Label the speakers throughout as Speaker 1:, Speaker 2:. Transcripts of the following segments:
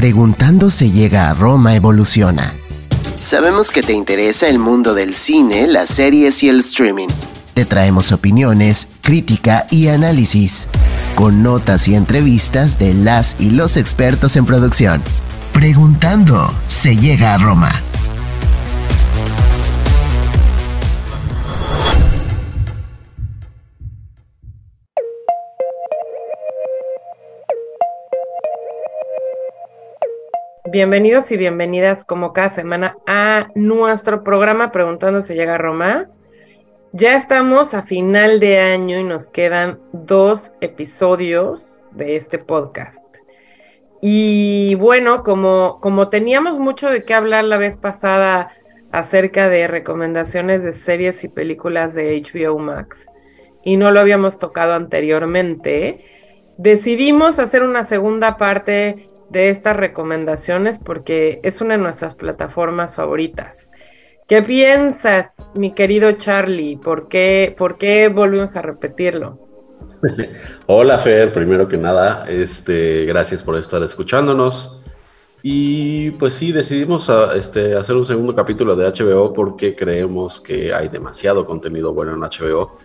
Speaker 1: Preguntando se llega a Roma evoluciona. Sabemos que te interesa el mundo del cine, las series y el streaming. Te traemos opiniones, crítica y análisis, con notas y entrevistas de las y los expertos en producción. Preguntando se llega a Roma.
Speaker 2: Bienvenidos y bienvenidas como cada semana a nuestro programa Preguntando si llega a Roma. Ya estamos a final de año y nos quedan dos episodios de este podcast. Y bueno, como, como teníamos mucho de qué hablar la vez pasada acerca de recomendaciones de series y películas de HBO Max y no lo habíamos tocado anteriormente, decidimos hacer una segunda parte de estas recomendaciones porque es una de nuestras plataformas favoritas. ¿Qué piensas, mi querido Charlie? ¿Por qué, por qué volvimos a repetirlo?
Speaker 3: Hola Fer, primero que nada, este, gracias por estar escuchándonos. Y pues sí, decidimos a, este, hacer un segundo capítulo de HBO porque creemos que hay demasiado contenido bueno en HBO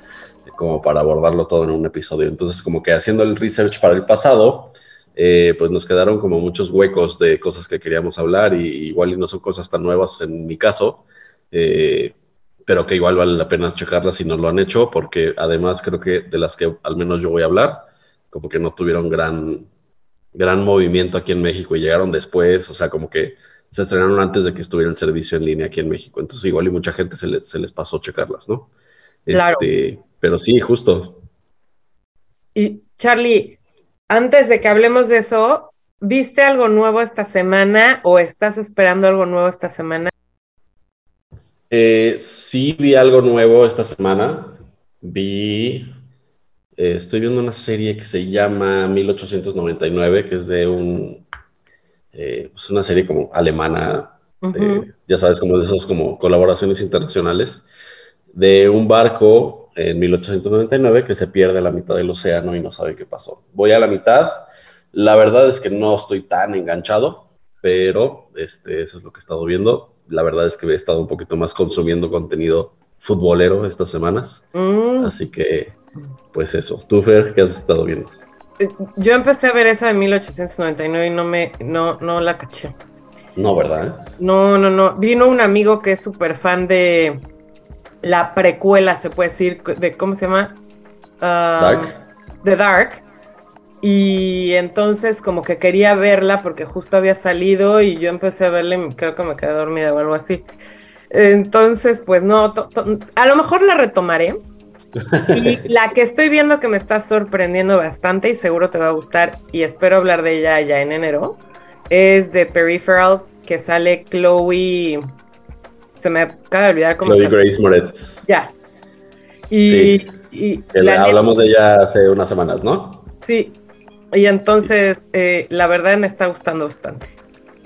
Speaker 3: como para abordarlo todo en un episodio. Entonces, como que haciendo el research para el pasado, eh, pues nos quedaron como muchos huecos de cosas que queríamos hablar y igual no son cosas tan nuevas en mi caso, eh, pero que igual vale la pena checarlas si no lo han hecho, porque además creo que de las que al menos yo voy a hablar, como que no tuvieron gran, gran movimiento aquí en México y llegaron después, o sea, como que se estrenaron antes de que estuviera el servicio en línea aquí en México, entonces igual y mucha gente se, se les pasó checarlas, ¿no?
Speaker 2: Claro.
Speaker 3: Este, pero sí, justo.
Speaker 2: Y Charlie, antes de que hablemos de eso, ¿viste algo nuevo esta semana o estás esperando algo nuevo esta semana?
Speaker 3: Eh, sí vi algo nuevo esta semana. Vi, eh, estoy viendo una serie que se llama 1899, que es de un, eh, es una serie como alemana, ya sabes, como de esos como colaboraciones internacionales, de un barco en 1899 que se pierde a la mitad del océano y no sabe qué pasó. Voy a la mitad. La verdad es que no estoy tan enganchado, pero este, eso es lo que he estado viendo. La verdad es que he estado un poquito más consumiendo contenido futbolero estas semanas. Mm. Así que, pues eso. ¿Tú, Fer, qué has estado viendo?
Speaker 2: Eh, yo empecé a ver esa de 1899 y no me, no, no la caché.
Speaker 3: No, ¿verdad?
Speaker 2: No, no, no. Vino un amigo que es súper fan de, la precuela, se puede decir, de cómo se llama?
Speaker 3: Ah, Dark.
Speaker 2: The Dark. Y entonces como que quería verla porque justo había salido y yo empecé a verla y creo que me quedé dormida o algo así. Entonces, pues no, a lo mejor la retomaré. Y la que estoy viendo que me está sorprendiendo bastante y seguro te va a gustar y espero hablar de ella ya en enero es de Peripheral que sale Chloe se me acaba de olvidar cómo
Speaker 3: se Grace Moretz.
Speaker 2: Ya.
Speaker 3: Y, hablamos de ella hace unas semanas, ¿no?
Speaker 2: Sí. Y entonces, eh, la verdad me está gustando bastante.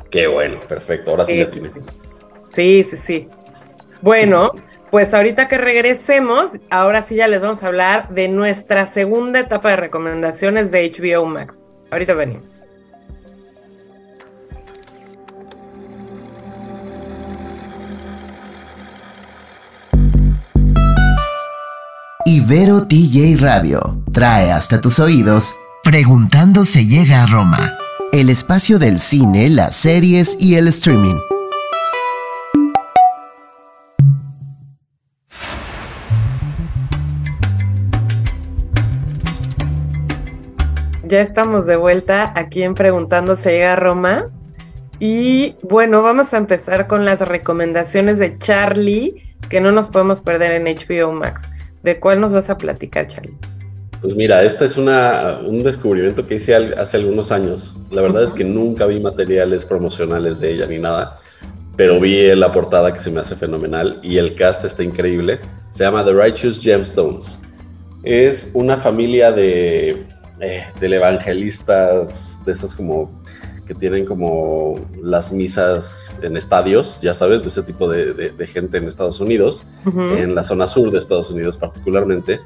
Speaker 3: Qué bueno, perfecto. Ahora sí la tiene.
Speaker 2: Sí, sí, sí. Bueno, pues ahorita que regresemos, ahora sí ya les vamos a hablar de nuestra segunda etapa de recomendaciones de HBO Max. Ahorita venimos.
Speaker 1: Ibero TJ Radio trae hasta tus oídos Preguntando se llega a Roma, el espacio del cine, las series y el streaming.
Speaker 2: Ya estamos de vuelta aquí en Preguntando se llega a Roma. Y bueno, vamos a empezar con las recomendaciones de Charlie que no nos podemos perder en HBO Max. ¿De cuál nos vas a platicar, Charlie?
Speaker 3: Pues mira, este es una, un descubrimiento que hice hace algunos años. La verdad es que nunca vi materiales promocionales de ella ni nada, pero vi la portada que se me hace fenomenal y el cast está increíble. Se llama The Righteous Gemstones. Es una familia de, eh, de evangelistas, de esas como que tienen como las misas en estadios, ya sabes, de ese tipo de, gente en Estados Unidos, en la zona sur de Estados Unidos particularmente,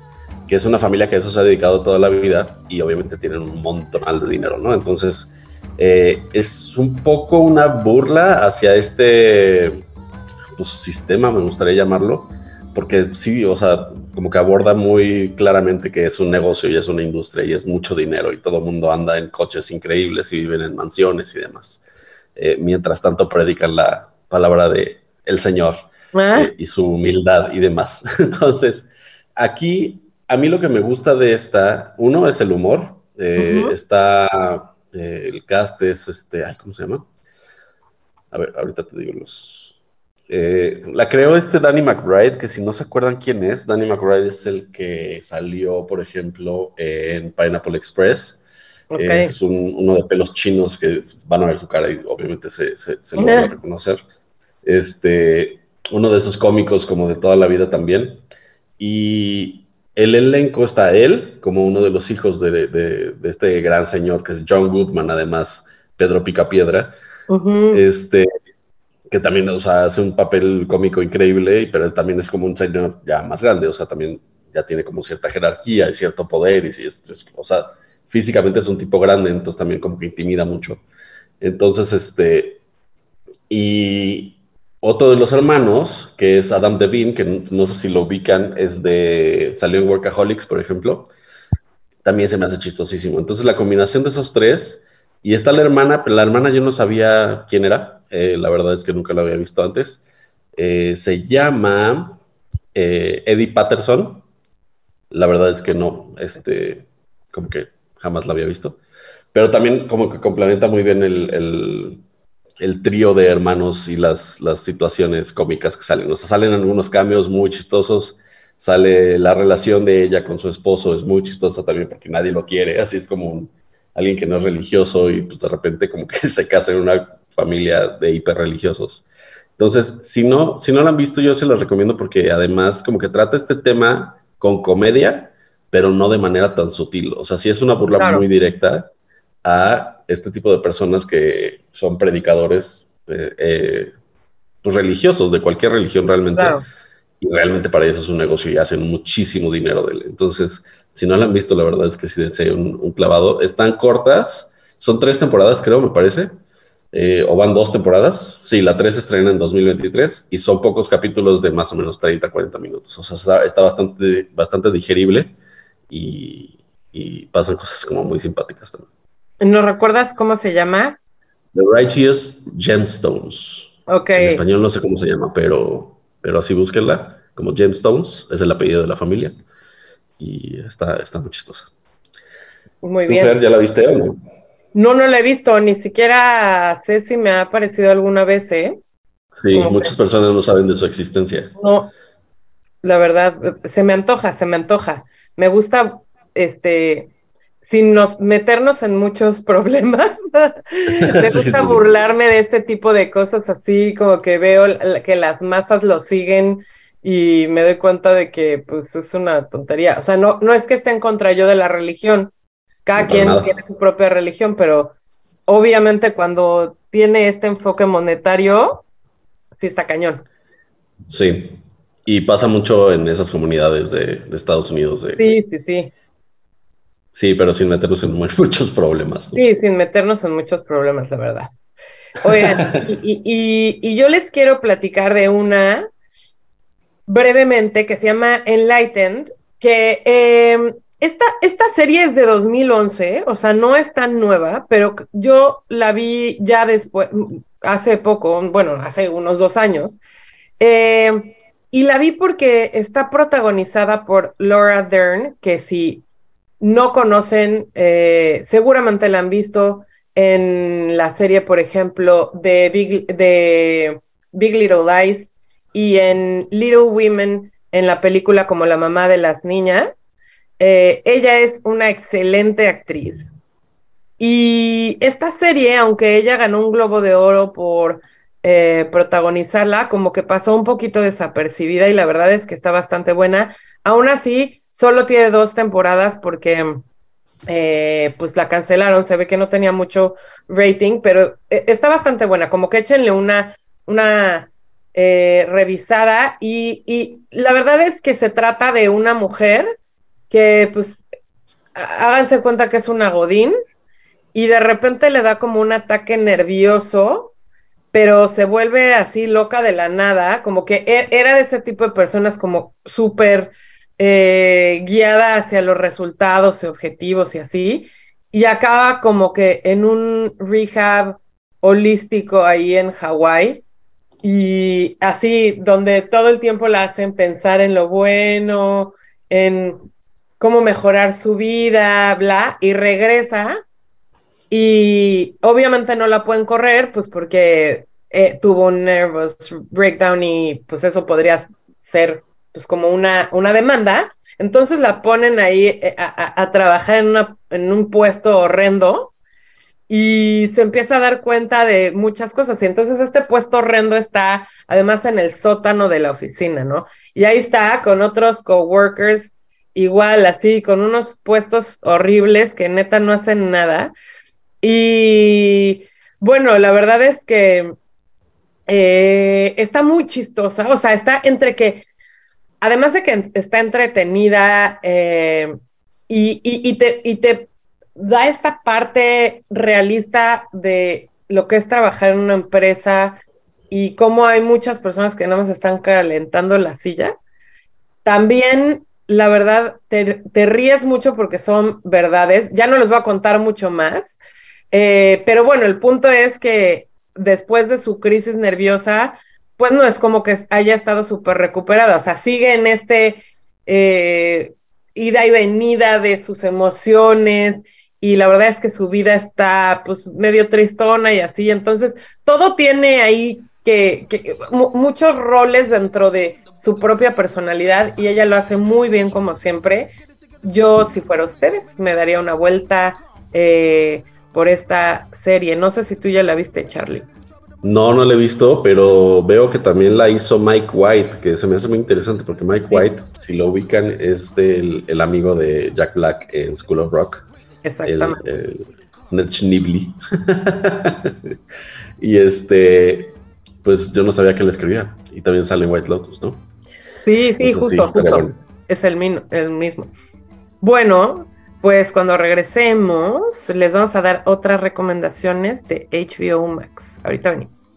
Speaker 3: que es una familia que a eso se ha dedicado toda la vida y obviamente tienen un montón de dinero, ¿no? Entonces, Eh, es un poco una burla hacia este pues, sistema, me gustaría llamarlo, porque sí, o sea, como que aborda muy claramente que es un negocio y es una industria y es mucho dinero y todo el mundo anda en coches increíbles y viven en mansiones y demás. Eh, mientras tanto predican la palabra de el Señor ah. eh, y su humildad y demás. Entonces, aquí a mí lo que me gusta de esta, uno es el humor, eh, está el cast es este, ay, ¿cómo se llama? A ver, ahorita te digo los eh, la creó este Danny McBride, que si no se acuerdan quién es, Danny McBride es el que salió, por ejemplo, en Pineapple Express. Es uno de pelos chinos que van a ver su cara y obviamente se, lo van a reconocer. Este, uno de esos cómicos como de toda la vida también. Y el elenco está él, como uno de los hijos de, este gran señor que es John Goodman, además Pedro Picapiedra. Este, que también, o hace un papel cómico increíble, pero también es como un señor ya más grande, o sea, también ya tiene como cierta jerarquía y cierto poder, y si es, o sea, físicamente es un tipo grande, entonces también como que intimida mucho. Entonces, este, y otro de los hermanos, que es Adam Devine, que no, sé si lo ubican, es de, salió en Workaholics, por ejemplo, también se me hace chistosísimo. Entonces, la combinación de esos tres, y está la hermana, pero la hermana yo no sabía quién era, eh, la verdad es que nunca la había visto antes. Eh, se llama eh, Eddie Patterson. La verdad es que no, este, como que jamás la había visto. Pero también como que complementa muy bien el, trío de hermanos y las, las situaciones cómicas que salen. O sea, salen algunos cambios muy chistosos. Sale la relación de ella con su esposo, es muy chistosa también porque nadie lo quiere. Así es como alguien que no es religioso y pues de repente como que se casa en una familia de hiperreligiosos. Entonces, si no, si no la han visto, yo se los recomiendo porque además como que trata este tema con comedia, pero no de manera tan sutil. O sea, sí es una burla muy directa a este tipo de personas que son predicadores eh, eh, pues religiosos, de cualquier religión realmente. Y realmente para ellos es un negocio y hacen muchísimo dinero de él. Entonces, si no la han visto, la verdad es que sí deseo un, un clavado. Están cortas, son tres temporadas, creo, me parece. Eh, o van dos temporadas. Sí, la 3 estrena en 2023 y son pocos capítulos de más o menos 30, 40 minutos. O sea, está, bastante, bastante digerible y, pasan cosas como muy simpáticas también.
Speaker 2: ¿Nos recuerdas cómo se llama?
Speaker 3: The Righteous Gemstones.
Speaker 2: Ok.
Speaker 3: En español no sé cómo se llama, pero, pero así búsquenla, como Gemstones, es el apellido de la familia. Y está, está muy chistosa.
Speaker 2: Muy bien.
Speaker 3: ¿Ya la viste o no?
Speaker 2: No, no la he visto, ni siquiera sé si me ha aparecido alguna vez, ¿eh?
Speaker 3: Sí, muchas personas no saben de su existencia.
Speaker 2: No, la verdad, se me antoja, se me antoja. Me gusta, este, sin nos meternos en muchos problemas, me gusta burlarme de este tipo de cosas así, como que veo que las masas lo siguen y me doy cuenta de que pues es una tontería. O sea, no, no es que esté en contra yo de la religión, cada quien tiene su propia religión, pero obviamente cuando tiene este enfoque monetario, sí está cañón.
Speaker 3: Sí, y pasa mucho en esas comunidades de, Estados Unidos.
Speaker 2: sí, sí, sí.
Speaker 3: Sí, pero sin meternos en muchos problemas.
Speaker 2: Sí, sin meternos en muchos problemas, la verdad. Oigan, y, yo les quiero platicar de una brevemente que se llama Enlightened, que eh, esta, serie es de 2011, o sea, no es tan nueva, pero yo la vi ya después, hace poco, bueno, hace unos dos años, eh, y la vi porque está protagonizada por Laura Dern, que si no conocen, eh, seguramente la han visto en la serie, por ejemplo, de Big, Little Lies y en Little Women, en la película como la mamá de las niñas. Eh, ella es una excelente actriz. Y esta serie, aunque ella ganó un Globo de Oro por eh, protagonizarla, como que pasó un poquito desapercibida y la verdad es que está bastante buena. Aún así, solo tiene dos temporadas porque eh, pues la cancelaron, se ve que no tenía mucho rating, pero está bastante buena, como que échenle una, una revisada. Y, y la verdad es que se trata de una mujer que pues háganse cuenta que es una Godín y de repente le da como un ataque nervioso, pero se vuelve así loca de la nada, como que e, era de ese tipo de personas como súper eh, guiada hacia los resultados y objetivos y así, y acaba como que en un rehab holístico ahí en Hawái, y así, donde todo el tiempo la hacen pensar en lo bueno, en cómo mejorar su vida, bla, y regresa y obviamente no la pueden correr, pues porque eh, tuvo un nervous breakdown y pues eso podría ser pues como una, una demanda. Entonces la ponen ahí eh, a, trabajar en, en un puesto horrendo y se empieza a dar cuenta de muchas cosas. Y entonces este puesto horrendo está además en el sótano de la oficina, ¿no? Y ahí está con otros coworkers igual, así, con unos puestos horribles que neta no hacen nada. Y bueno, la verdad es que eh, está muy chistosa, o sea, está entre que, además de que está entretenida eh, y, te, da esta parte realista de lo que es trabajar en una empresa y cómo hay muchas personas que no más están calentando la silla. También la verdad, te, ríes mucho porque son verdades. Ya no les voy a contar mucho más, eh, pero bueno, el punto es que después de su crisis nerviosa, pues no es como que haya estado súper recuperada, o sea, sigue en este eh, ida y venida de sus emociones y la verdad es que su vida está pues medio tristona y así, entonces todo tiene ahí que, muchos roles dentro de su propia personalidad y ella lo hace muy bien como siempre. Yo, si fuera ustedes, me daría una vuelta eh, por esta serie. No sé si tú ya la viste, Charlie.
Speaker 3: No, no la he visto, pero veo que también la hizo Mike White, que se me hace muy interesante porque Mike White, si lo ubican, es el, amigo de Jack Black en School of Rock.
Speaker 2: Exactamente.
Speaker 3: El, Ned Schneebly. y este, pues yo no sabía que él escribía. Y también sale en White Lotus, ¿no?
Speaker 2: Sí, sí, justo, justo. Es el, el mismo. Bueno, pues cuando regresemos, les vamos a dar otras recomendaciones de HBO Max. Ahorita venimos.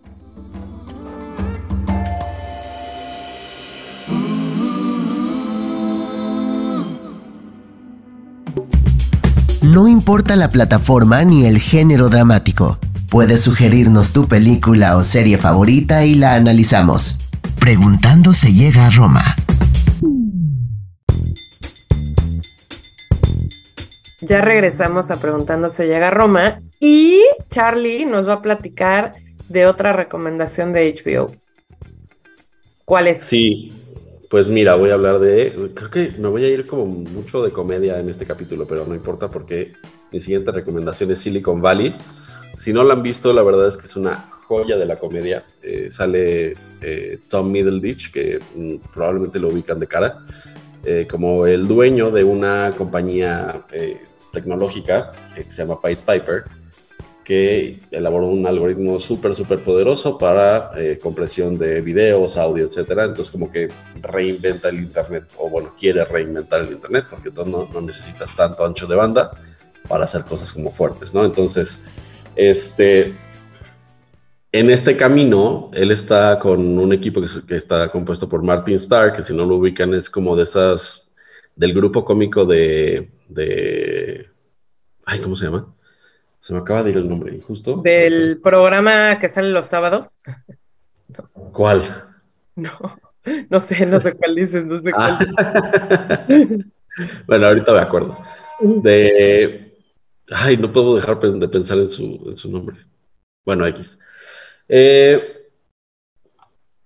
Speaker 1: No importa la plataforma ni el género dramático. Puedes sugerirnos tu película o serie favorita y la analizamos. Preguntando se llega a Roma.
Speaker 2: Ya regresamos a Preguntando se llega a Roma y Charlie nos va a platicar de otra recomendación de HBO. ¿Cuál es?
Speaker 3: Sí, pues mira, voy a hablar de. Creo que me voy a ir como mucho de comedia en este capítulo, pero no importa porque mi siguiente recomendación es Silicon Valley. Si no la han visto, la verdad es que es una joya de la comedia. Eh, sale eh, Tom Middleditch, que mm, probablemente lo ubican de cara, eh, como el dueño de una compañía tecnológica que se llama Pied Piper, que elaboró un algoritmo súper, súper poderoso para eh, compresión de videos, audio, etcétera. Entonces, como que reinventa el Internet, o bueno, quiere reinventar el Internet, porque tú no, no, necesitas tanto ancho de banda para hacer cosas como fuertes, ¿no? Entonces, este. En este camino, él está con un equipo que, que está compuesto por Martin Starr, que si no lo ubican es como de esas, del grupo cómico de, de... Ay, ¿cómo se llama? Se me acaba de ir el nombre, justo.
Speaker 2: ¿Del programa que sale los sábados?
Speaker 3: ¿Cuál?
Speaker 2: No, no sé, no sé cuál dices, no sé cuál.
Speaker 3: bueno, ahorita me acuerdo. De... Ay, no puedo dejar de pensar en su, en su nombre. Bueno, X. Eh,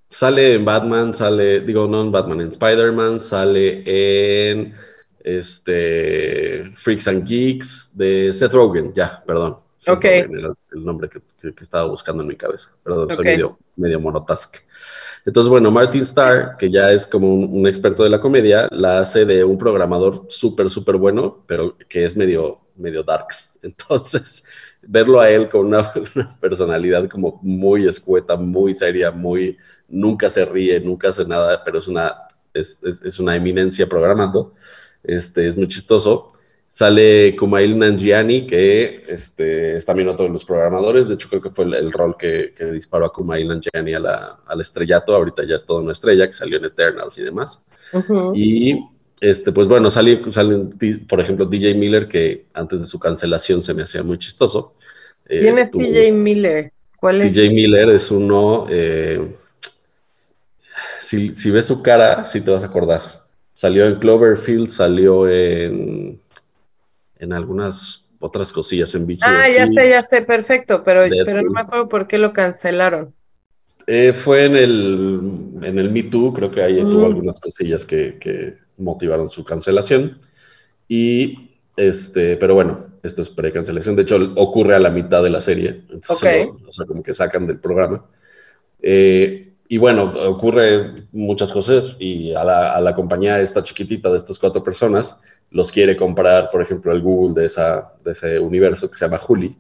Speaker 3: sale en Batman, sale, digo, no en Batman, en Spider-Man, sale en este, Freaks and Geeks, de Seth Rogen, ya, perdón.
Speaker 2: ok.
Speaker 3: el, nombre que, estaba buscando en mi cabeza. Perdón, soy medio, medio monotask. Entonces, bueno, Martin Starr, que ya es como un, experto de la comedia, la hace de un programador súper, súper bueno, pero que es medio, medio darks. Entonces, verlo a él con una, personalidad como muy escueta, muy seria, muy, nunca se ríe, nunca hace nada, pero es una, es, es una eminencia programando este, es muy chistoso. Sale Kumail Nanjiani, que este, es también otro de los programadores. De hecho, creo que fue el, rol que, disparó a Kumail Nanjiani al estrellato. Ahorita ya es toda una estrella, que salió en Eternals y demás. Y este, pues bueno, salen, salen, por ejemplo, DJ Miller, que antes de su cancelación se me hacía muy chistoso.
Speaker 2: ¿Quién es DJ Miller? ¿Cuál es?
Speaker 3: DJ Miller es uno. Eh, si, si ves su cara, sí te vas a acordar. Salió en Cloverfield, salió en en algunas otras cosillas en Bichi.
Speaker 2: Ah, ya sé, ya sé, perfecto, pero, pero no me acuerdo por qué lo cancelaron.
Speaker 3: Eh, fue en el, en el Me Too, creo que ahí tuvo mm. algunas cosillas que, motivaron su cancelación. Y este, pero bueno, esto es pre-cancelación. De hecho, ocurre a la mitad de la serie. Entonces, o sea, como que sacan del programa. Eh, y bueno, ocurre muchas cosas y a la, a la, compañía esta chiquitita de estas cuatro personas los quiere comprar, por ejemplo, el Google de, esa, de ese universo que se llama Juli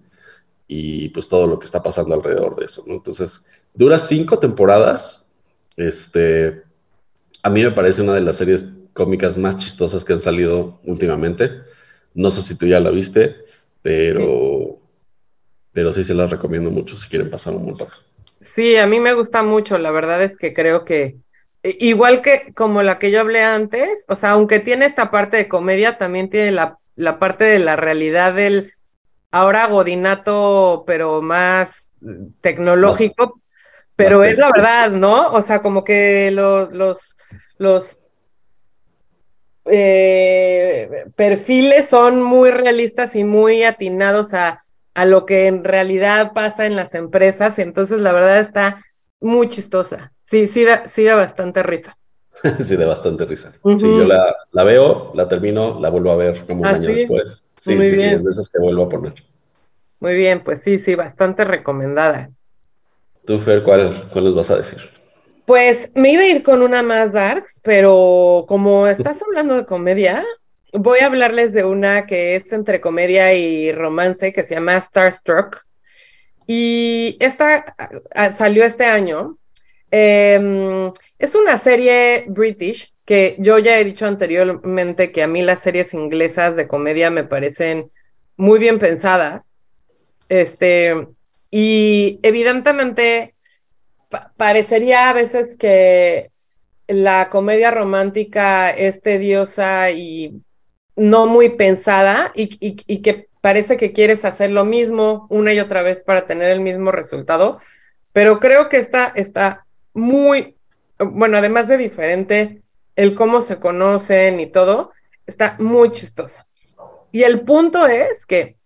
Speaker 3: y pues todo lo que está pasando alrededor de eso, ¿no? Entonces, dura cinco temporadas. Este, a mí me parece una de las series cómicas más chistosas que han salido últimamente. No sé si tú ya la viste, pero, pero sí se la recomiendo mucho si quieren pasar un buen rato.
Speaker 2: Sí, a mí me gusta mucho, la verdad es que creo que igual que como la que yo hablé antes, o sea, aunque tiene esta parte de comedia, también tiene la, la parte de la realidad del ahora godinato, pero más tecnológico, pero es la verdad, ¿no? O sea, como que los, los, los eh, perfiles son muy realistas y muy atinados a a lo que en realidad pasa en las empresas. Entonces, la verdad está muy chistosa. Sí, sí da, sí da bastante risa.
Speaker 3: sí, da bastante risa. Sí, yo la, la, veo, la termino, la vuelvo a ver como un ¿Ah, año después. Sí, sí, sí, es de esas que vuelvo a poner.
Speaker 2: Muy bien, pues sí, sí, bastante recomendada.
Speaker 3: Tú, Fer, ¿cuál, cuál les vas a decir?
Speaker 2: Pues me iba a ir con una más darks, pero como estás hablando de comedia, voy a hablarles de una que es entre comedia y romance que se llama Starstruck. Y esta ah, salió este año. Em, es una serie british que yo ya he dicho anteriormente que a mí las series inglesas de comedia me parecen muy bien pensadas. Este, y evidentemente parecería a veces que la comedia romántica es tediosa y no muy pensada y, que parece que quieres hacer lo mismo una y otra vez para tener el mismo resultado, pero creo que esta está muy, bueno, además de diferente, el cómo se conocen y todo, está muy chistosa. Y el punto es que,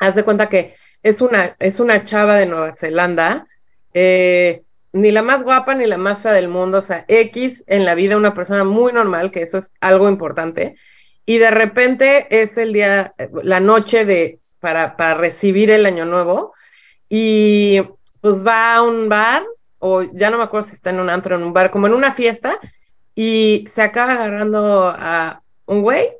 Speaker 2: haz de cuenta que es una, es una chava de Nueva Zelanda, eh, ni la más guapa ni la más fea del mundo, o sea, X en la vida, una persona muy normal, que eso es algo importante, y de repente es el día, la noche de, para, para recibir el año nuevo y pues va a un bar o ya no me acuerdo si está en un antro, en un bar, como en una fiesta y se acaba agarrando a un güey,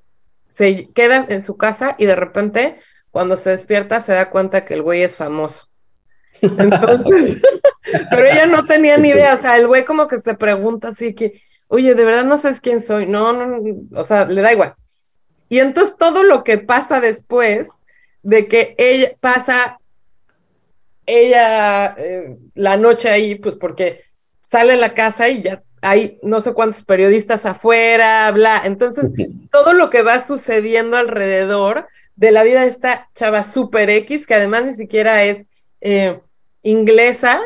Speaker 2: se queda en su casa y de repente cuando se despierta se da cuenta que el güey es famoso. Entonces, pero ella no tenía ni idea, o sea, el güey como que se pregunta así que, oye, de verdad no sabes quién soy, no, no, o sea, le da igual. Y entonces todo lo que pasa después de que ella pasa ella eh, la noche ahí, pues porque sale a la casa y ya hay no sé cuántos periodistas afuera, bla. Entonces, todo lo que va sucediendo alrededor de la vida de esta chava super X, que además ni siquiera es eh, inglesa,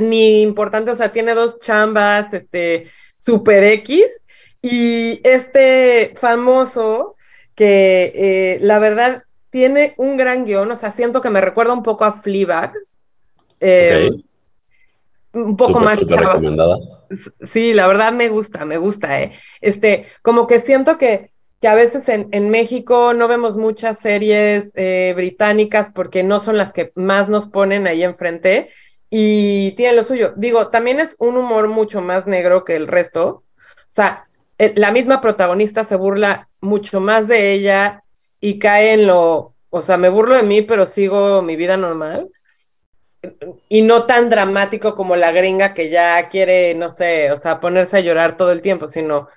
Speaker 2: ni importante, o sea, tiene dos chambas, este, super X, y este famoso que eh, la verdad tiene un gran guion, o sea, siento que me recuerda un poco a Fleabag. Eh, un poco más. recomendada. Sí, la verdad me gusta, me gusta, ¿eh? Este, como que siento que, que a veces en, en México no vemos muchas series eh, británicas porque no son las que más nos ponen ahí enfrente y tienen lo suyo. Digo, también es un humor mucho más negro que el resto. O sea, eh, la misma protagonista se burla mucho más de ella y cae en lo, o sea, me burlo de mí, pero sigo mi vida normal. Y no tan dramático como la gringa que ya quiere, no sé, o sea, ponerse a llorar todo el tiempo, sino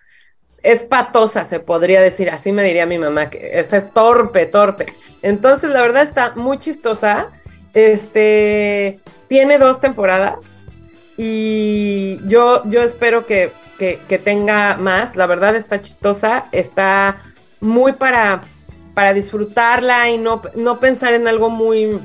Speaker 2: es patosa, se podría decir, así me diría mi mamá, que esa es torpe, torpe. Entonces, la verdad está muy chistosa. Este tiene dos temporadas y yo, yo espero que, que, tenga más. La verdad está chistosa, está muy para, para disfrutarla y no, no pensar en algo muy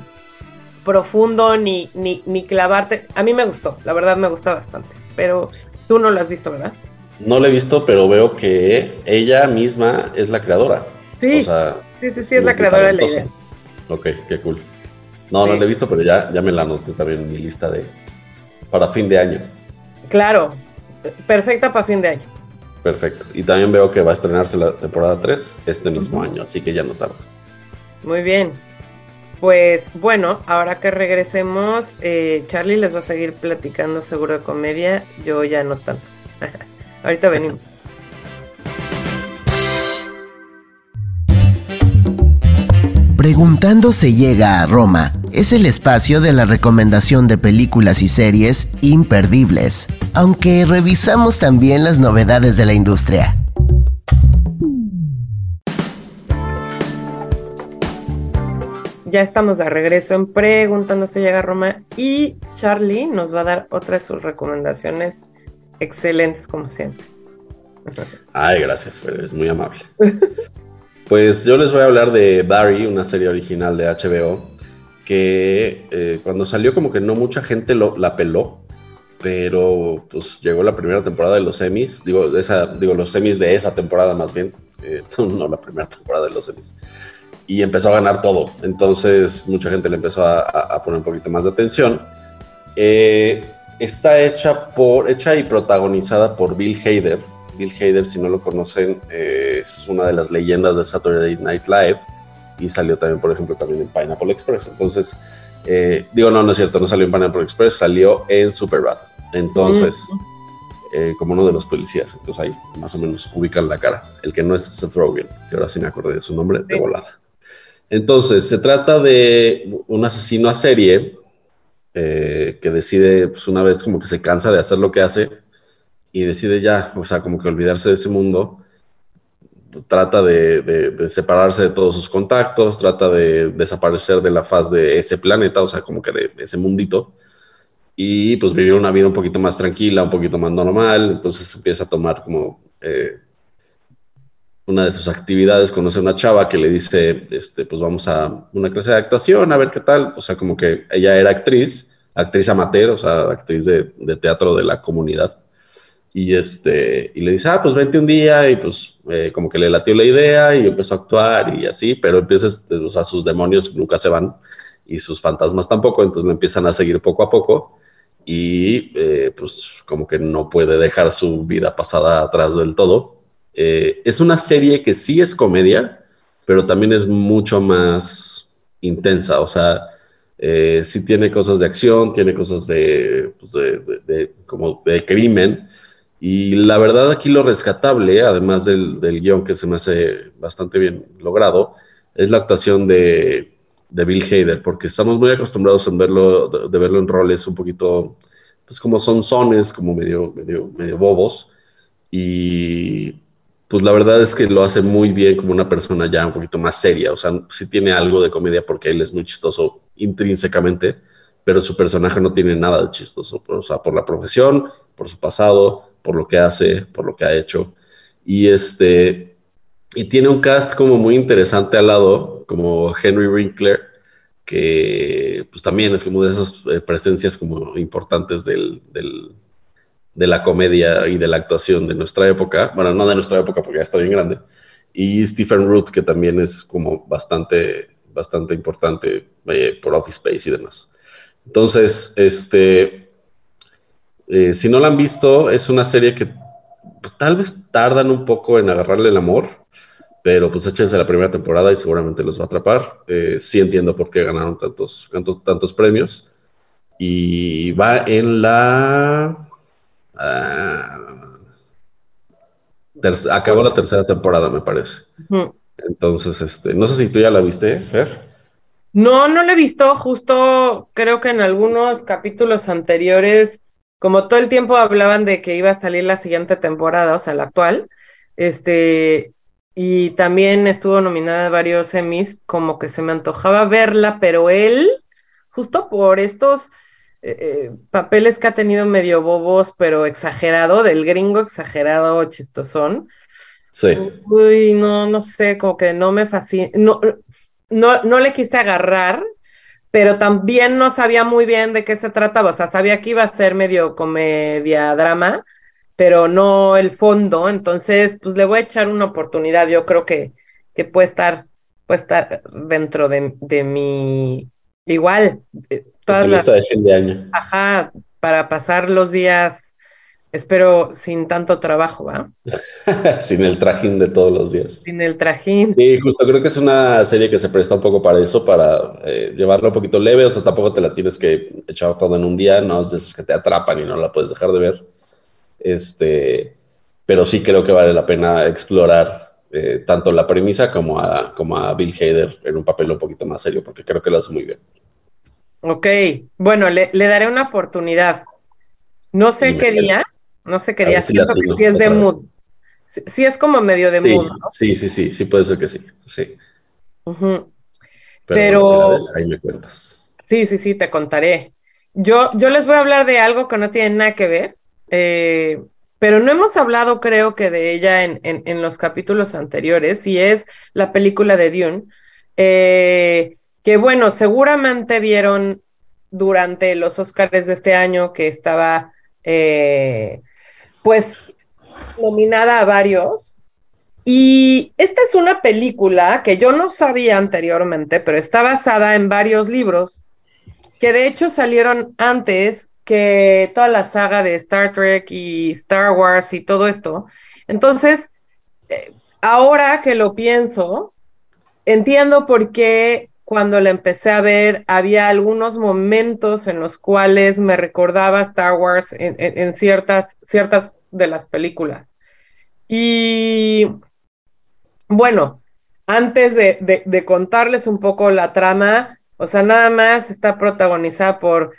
Speaker 2: profundo ni, ni, ni clavarte. A mí me gustó, la verdad me gusta bastante. Espero, tú no lo has visto, ¿verdad?
Speaker 3: No lo he visto, pero veo que ella misma es la creadora.
Speaker 2: Sí, sí, sí, sí, es la creadora de la idea.
Speaker 3: Ok, qué cool. No, no lo he visto, pero ya, ya me la anoté también en mi lista de para fin de año.
Speaker 2: Claro, perfecta para fin de año.
Speaker 3: Perfecto. Y también veo que va a estrenarse la temporada 3 este mismo año, así que ya no tarda.
Speaker 2: Muy bien. Pues bueno, ahora que regresemos, eh, Charlie les va a seguir platicando seguro de comedia, yo ya no tanto. Ahorita venimos.
Speaker 1: Preguntando se llega a Roma es el espacio de la recomendación de películas y series imperdibles, aunque revisamos también las novedades de la industria.
Speaker 2: Ya estamos de regreso en Preguntando se llega a Roma y Charlie nos va a dar otras sus recomendaciones excelentes como siempre.
Speaker 3: Ay, gracias, es muy amable. Pues yo les voy a hablar de Barry, una serie original de HBO, que eh, cuando salió como que no mucha gente la peló, pero pues llegó la primera temporada de los semis, digo, esa, digo los semis de esa temporada más bien, eh, no la primera temporada de los semis, y empezó a ganar todo, entonces mucha gente le empezó a, poner un poquito más de atención. Eh, está hecha, por, hecha y protagonizada por Bill Hader, Bill Hader, si no lo conocen, es una de las leyendas de Saturday Night Live y salió también, por ejemplo, también en Pineapple Express. Entonces, eh, digo, no, no es cierto, no salió en Pineapple Express, salió en Superbad. Entonces, eh, como uno de los policías. Entonces ahí más o menos ubican la cara. El que no es Seth Rogen, que ahora sí me acordé de su nombre, de volada. Entonces, se trata de un asesino a serie eh, que decide, pues una vez como que se cansa de hacer lo que hace, y decide ya, o sea, como que olvidarse de ese mundo, trata de, separarse de todos sus contactos, trata de desaparecer de la faz de ese planeta, o sea, como que de ese mundito, y pues vivir una vida un poquito más tranquila, un poquito más normal, entonces empieza a tomar como eh, una de sus actividades, conoce a una chava que le dice, este, pues vamos a una clase de actuación, a ver qué tal, o sea, como que ella era actriz, actriz amateur, o sea, actriz de, de teatro de la comunidad y, este, y le dice, ah, pues vente un día y pues eh, como que le latió la idea y empezó a actuar y así, pero empieza, o sea, sus demonios nunca se van y sus fantasmas tampoco, entonces le empiezan a seguir poco a poco y eh, pues como que no puede dejar su vida pasada atrás del todo. Eh, es una serie que sí es comedia, pero también es mucho más intensa, o sea, sí tiene cosas de acción, tiene cosas de, pues de como de crimen, y la verdad aquí lo rescatable, además del, del, guion que se me hace bastante bien logrado, es la actuación de, de Bill Hader, porque estamos muy acostumbrados en verlo, de, verlo en roles un poquito, pues como son sones, como medio, medio, medio bobos. Y pues la verdad es que lo hace muy bien como una persona ya un poquito más seria, o sea, sí tiene algo de comedia porque él es muy chistoso intrínsecamente, pero su personaje no tiene nada de chistoso, o sea, por la profesión, por su pasado, por lo que hace, por lo que ha hecho. Y este, y tiene un cast como muy interesante al lado, como Henry Winkler, que pues también es como de esas eh, presencias como importantes del, del, de la comedia y de la actuación de nuestra época, bueno, no de nuestra época porque ya está bien grande, y Stephen Root, que también es como bastante, bastante importante eh, por Office Space y demás. Entonces, este, eh, si no la han visto, es una serie que tal vez tardan un poco en agarrarle el amor, pero pues échense la primera temporada y seguramente los va a atrapar. Eh, sí entiendo por qué ganaron tantos, tantos, tantos premios. Y va en la... Uh, acabó la tercera temporada, me parece. Entonces, este, no sé si tú ya la viste, Fer.
Speaker 2: No, no la he visto. Justo creo que en algunos capítulos anteriores como todo el tiempo hablaban de que iba a salir la siguiente temporada, o sea, la actual, Este, y también estuvo nominada a varios Emmys, como que se me antojaba verla, pero él, justo por estos eh, eh, papeles que ha tenido medio bobos, pero exagerado, del gringo exagerado, chistosón.
Speaker 3: Sí.
Speaker 2: Uy, no, no sé, como que no me fascina, no, no, no le quise agarrar, pero también no sabía muy bien de qué se trataba, o sea, sabía que iba a ser medio comedia drama, pero no el fondo, entonces pues le voy a echar una oportunidad, yo creo que, que puede estar, puede estar dentro de, de mi, igual, eh, todas las...
Speaker 3: de fin de año.
Speaker 2: Ajá, para pasar los días, espero sin tanto trabajo, ¿va?
Speaker 3: sin el trajín de todos los días.
Speaker 2: Sin el trajín.
Speaker 3: Sí, justo creo que es una serie que se presta un poco para eso, para eh, llevarla un poquito leve, o sea, tampoco te la tienes que echar todo en un día, no es de esas que te atrapan y no la puedes dejar de ver. Este, pero sí creo que vale la pena explorar eh, tanto la premisa como a, como a Bill Hader en un papel un poquito más serio, porque creo que lo hace muy bien.
Speaker 2: Ok, bueno, le, daré una oportunidad. No sé qué día, no sé qué día, que sí es de mood. Sí, es como medio de mood.
Speaker 3: Sí, sí, sí, sí, puede ser que sí, sí.
Speaker 2: Pero,
Speaker 3: ahí me cuentas.
Speaker 2: Sí, sí, sí, te contaré. Yo, yo les voy a hablar de algo que no tiene nada que ver, eh, pero no hemos hablado, creo que, de ella en, en, los capítulos anteriores, y es la película de Dune, eh, que bueno, seguramente vieron durante los Oscars de este año que estaba, eh, pues, nominada a varios. Y esta es una película que yo no sabía anteriormente, pero está basada en varios libros que de hecho salieron antes que toda la saga de Star Trek y Star Wars y todo esto. Entonces, eh, ahora que lo pienso, entiendo por qué cuando la empecé a ver había algunos momentos en los cuales me recordaba Star Wars en, ciertas, ciertas de las películas. Y bueno, antes de de, un poco la trama, o sea, nada más está protagonizada por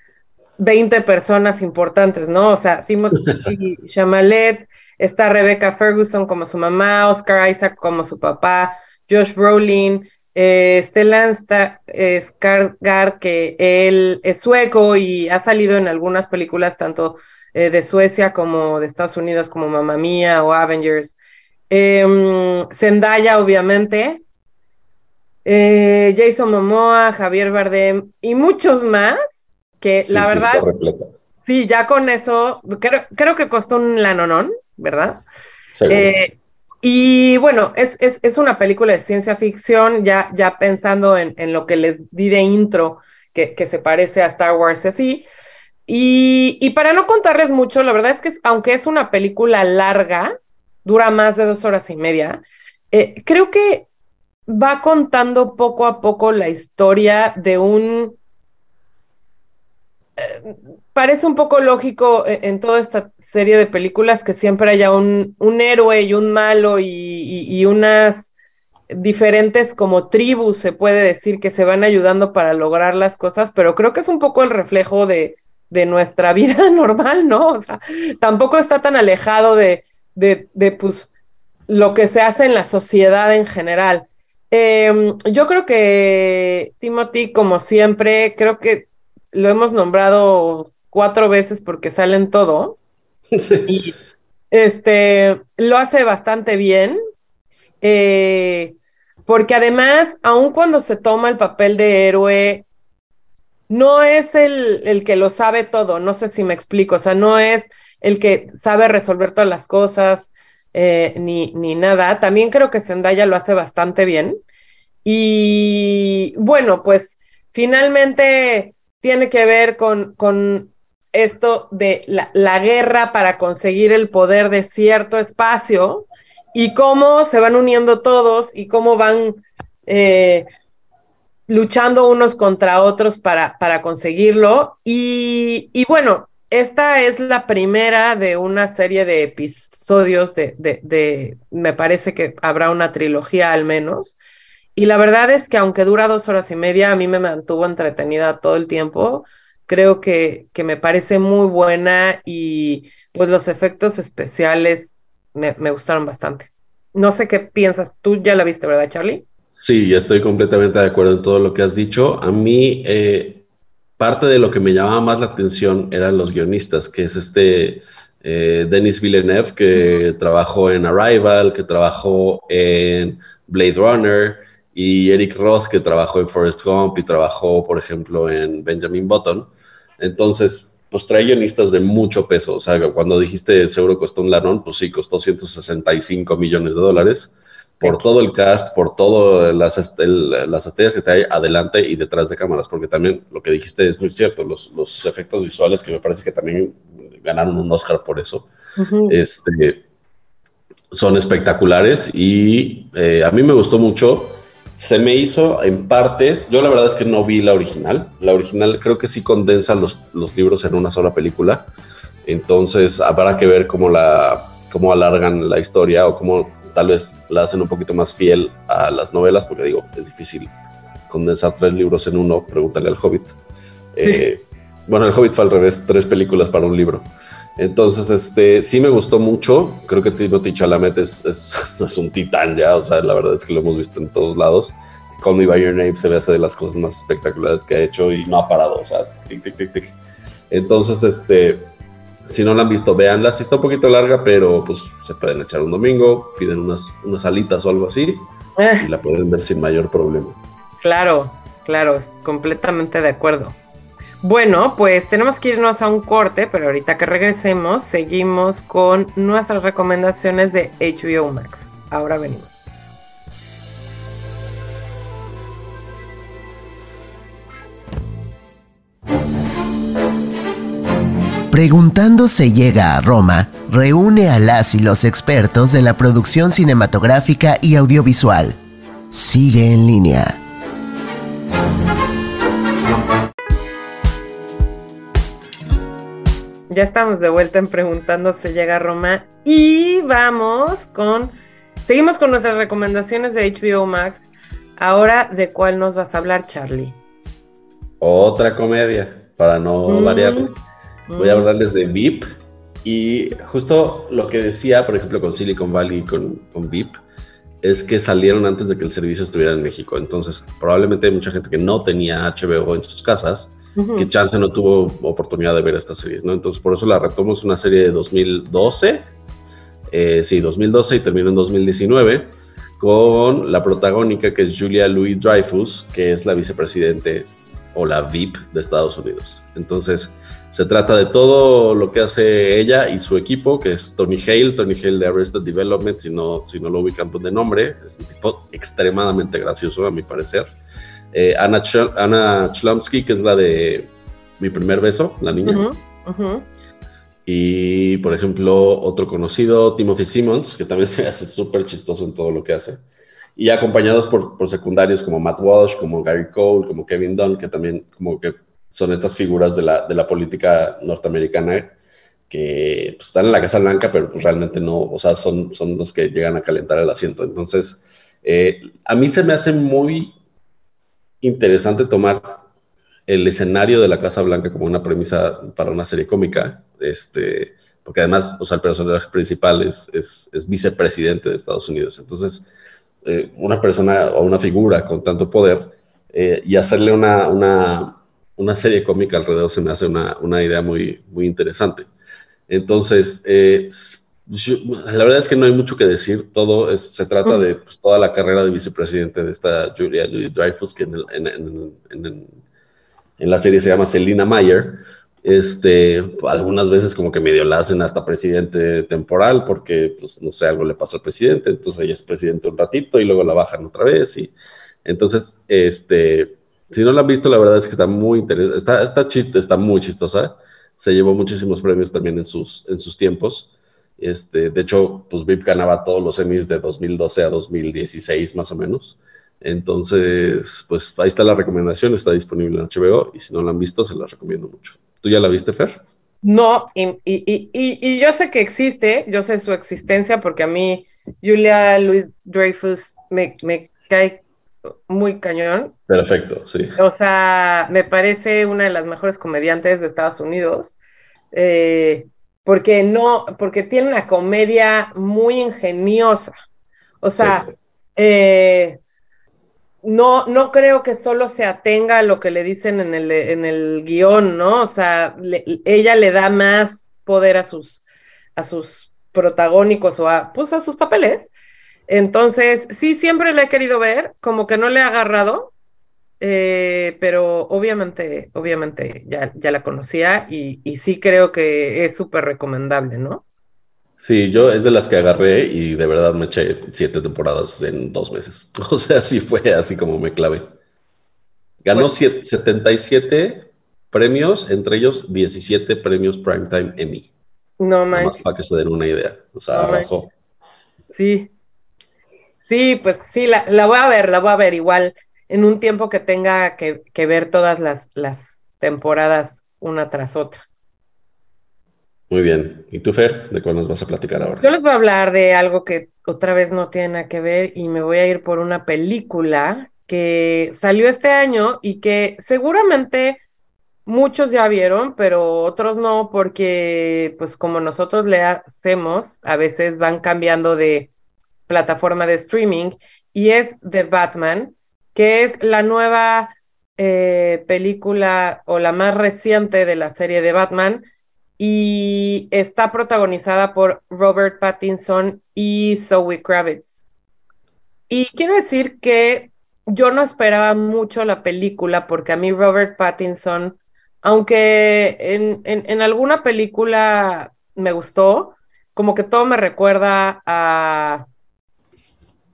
Speaker 2: 20 personas importantes, ¿no? O sea, Timothy Chamalet, está Rebecca Ferguson como su mamá, Oscar Isaac como su papá, Josh Brolin, eh, Stellan Skarsgård, que él es sueco y ha salido en algunas películas tanto eh, de Suecia como de Estados Unidos como Mamma Mía o Avengers. Em, Zendaya, obviamente. Eh, Jason Momoa, Javier Bardem y muchos más que la verdad, sí, ya con eso, creo, creo que costó un lanonón, ¿verdad? Eh, y bueno, es, es, es, una película de ciencia ficción, ya, ya pensando en, en lo que les di de intro, que, que, se parece a Star Wars así. Y, y, para no contarles mucho, la verdad es que aunque es una película larga, dura más de dos horas y media, eh, creo que va contando poco a poco la historia de un parece un poco lógico e, en, toda esta serie de películas que siempre haya un, un héroe y un malo y, unas diferentes como tribus, se puede decir, que se van ayudando para lograr las cosas, pero creo que es un poco el reflejo de, de nuestra vida normal, ¿no? O sea, tampoco está tan alejado de, de, de pues, lo que se hace en la sociedad en general. Em, yo creo que Timothy, como siempre, creo que lo hemos nombrado cuatro veces porque sale en todo. Y este lo hace bastante bien. Eh, porque además, aun cuando se toma el papel de héroe, no es el, el, que lo sabe todo, no sé si me explico, o sea, no es el que sabe resolver todas las cosas eh, ni, ni nada. También creo que Zendaya lo hace bastante bien. Y bueno, pues finalmente tiene que ver con, con esto de la, guerra para conseguir el poder de cierto espacio y cómo se van uniendo todos y cómo van eh, luchando unos contra otros para, para conseguirlo. Y, y, bueno, esta es la primera de una serie de episodios de, de, me parece que habrá una trilogía al menos, y la verdad es que aunque dura dos horas y media, a mí me mantuvo entretenida todo el tiempo. Creo que, que me parece muy buena y pues los efectos especiales me, gustaron bastante. No sé qué piensas. Tú ya la viste, ¿verdad, Charlie?
Speaker 3: Sí, estoy completamente de acuerdo en todo lo que has dicho. A mí, eh, parte de lo que me llamaba más la atención eran los guionistas, que es este eh, Denis Villeneuve, que trabajó en Arrival, que trabajó en Blade Runner, y Eric Roth, que trabajó en Forrest Gump y trabajó, por ejemplo, en Benjamin Button. Entonces, pues trae guionistas de mucho peso. O sea, cuando dijiste seguro costó un lanón, pues sí, costó 165 millones de dólares. Por todo el cast, por todas las, las estrellas que trae adelante y detrás de cámaras, porque también lo que dijiste es muy cierto, los, los efectos visuales que me parece que también ganaron un Oscar por eso, este, son espectaculares. Y eh, a mí me gustó mucho se me hizo en partes, yo la verdad es que no vi la original, la original creo que sí condensa los, los libros en una sola película, entonces habrá que ver cómo, la, cómo alargan la historia o cómo tal vez la hacen un poquito más fiel a las novelas, porque digo, es difícil condensar tres libros en uno, pregúntale al Hobbit. Eh, bueno, el Hobbit fue al revés, tres películas para un libro. Entonces, este, sí me gustó mucho. Creo que Timothy Chalamet es, es, un titán ya. O sea, la verdad es que lo hemos visto en todos lados. Call Me By Your Name se ve hace de las cosas más espectaculares que ha hecho y no ha parado. O sea, tic, tic, tic, tic. Entonces, este, si no la han visto, véanla. Sí está un poquito larga, pero pues se pueden echar un domingo, piden unas, unas alitas o algo así y la pueden ver sin mayor problema.
Speaker 2: Claro, claro, completamente de acuerdo. Bueno, pues tenemos que irnos a un corte, pero ahorita que regresemos, seguimos con nuestras recomendaciones de HBO Max. Ahora venimos.
Speaker 1: Preguntando se llega a Roma, reúne a las y los expertos de la producción cinematográfica y audiovisual. Sigue en línea.
Speaker 2: Ya estamos de vuelta en Preguntando se llega a Roma y vamos con, seguimos con nuestras recomendaciones de HBO Max. Ahora, ¿de cuál nos vas a hablar, Charlie?
Speaker 3: Otra comedia, para no mm, variar. Voy a mm. hablarles de VIP y justo lo que decía, por ejemplo, con Silicon Valley y con, con VIP, es que salieron antes de que el servicio estuviera en México. Entonces, probablemente hay mucha gente que no tenía HBO en sus casas que Chance no tuvo oportunidad de ver esta serie, ¿no? Entonces, por eso la retomo, es una serie de 2012, eh, sí, 2012 y terminó en 2019, con la protagónica que es Julia Louis Dreyfus, que es la vicepresidente o la VIP de Estados Unidos. Entonces, se trata de todo lo que hace ella y su equipo, que es Tony Hale, Tony Hale de Arrested Development, si no, si no lo ubican de nombre, es un tipo extremadamente gracioso a mi parecer. Eh, Anna, Ch que es la de Mi primer beso, la niña. Y, por ejemplo, otro conocido, Timothy Simmons, que también se hace súper chistoso en todo lo que hace. Y acompañados por, secundarios como Matt Walsh, como Gary Cole, como Kevin Dunn, que también como que son estas figuras de la, de la política norteamericana que pues, están en la Casa Blanca, pero pues realmente no, o sea, son, son los que llegan a calentar el asiento. Entonces, eh, a mí se me hace muy interesante tomar el escenario de la Casa Blanca como una premisa para una serie cómica, este, porque además, o sea, el personaje principal es, es, vicepresidente de Estados Unidos. Entonces, eh, una persona o una figura con tanto poder eh, y hacerle una, una, una, serie cómica alrededor se me hace una, una idea muy, muy interesante. Entonces, eh, la verdad es que no hay mucho que decir. Todo se trata de pues, toda la carrera de vicepresidente de esta Julia Louis Dreyfus, que en, la serie se llama Selina Mayer. Este, algunas veces como que medio la hacen hasta presidente temporal porque, pues, no sé, algo le pasa al presidente, entonces ella es presidente un ratito y luego la bajan otra vez y entonces, este, si no la han visto, la verdad es que está muy interesante, está, chiste, está muy chistosa, se llevó muchísimos premios también en sus tiempos este, de hecho, pues VIP ganaba todos los Emmys de 2012 a 2016 más o menos. Entonces, pues ahí está la recomendación, está disponible en HBO y si no la han visto, se la recomiendo mucho. ¿Tú ya la viste, Fer?
Speaker 2: No, y, y, y, yo sé que existe, yo sé su existencia porque a mí Julia Louis Dreyfus me, me cae muy cañón.
Speaker 3: Perfecto, sí.
Speaker 2: O sea, me parece una de las mejores comediantes de Estados Unidos. Eh, porque no, porque tiene una comedia muy ingeniosa. O sea, eh, no, no creo que solo se atenga a lo que le dicen en el, en el guion, ¿no? O sea, ella le da más poder a sus, a sus protagónicos o a, pues a sus papeles. Entonces, sí, siempre le he querido ver, como que no le ha agarrado, eh, pero obviamente, obviamente ya, ya la conocía y, y sí creo que es súper recomendable, ¿no?
Speaker 3: Sí, yo es de las que agarré y de verdad me eché siete temporadas en dos meses. O sea, sí fue así como me clavé. Ganó 77 pues premios, entre ellos 17 premios Primetime Emmy.
Speaker 2: No manches.
Speaker 3: para que se den una idea. O sea, arrasó.
Speaker 2: Sí. Sí, pues sí, la, la, voy a ver, la voy a ver igual en un tiempo que tenga que, que ver todas las, las temporadas una tras otra.
Speaker 3: Muy bien. ¿Y tú, Fer? ¿De cuál nos vas a platicar ahora?
Speaker 2: Yo les voy a hablar de algo que otra vez no tiene nada que ver y me voy a ir por una película que salió este año y que seguramente muchos ya vieron, pero otros no, porque pues como nosotros le hacemos, a veces van cambiando de plataforma de streaming y es The Batman, que es la nueva eh, película o la más reciente de la serie de Batman y está protagonizada por Robert Pattinson y Zoe Kravitz. Y quiero decir que yo no esperaba mucho la película porque a mí Robert Pattinson, aunque en, en, alguna película me gustó, como que todo me recuerda a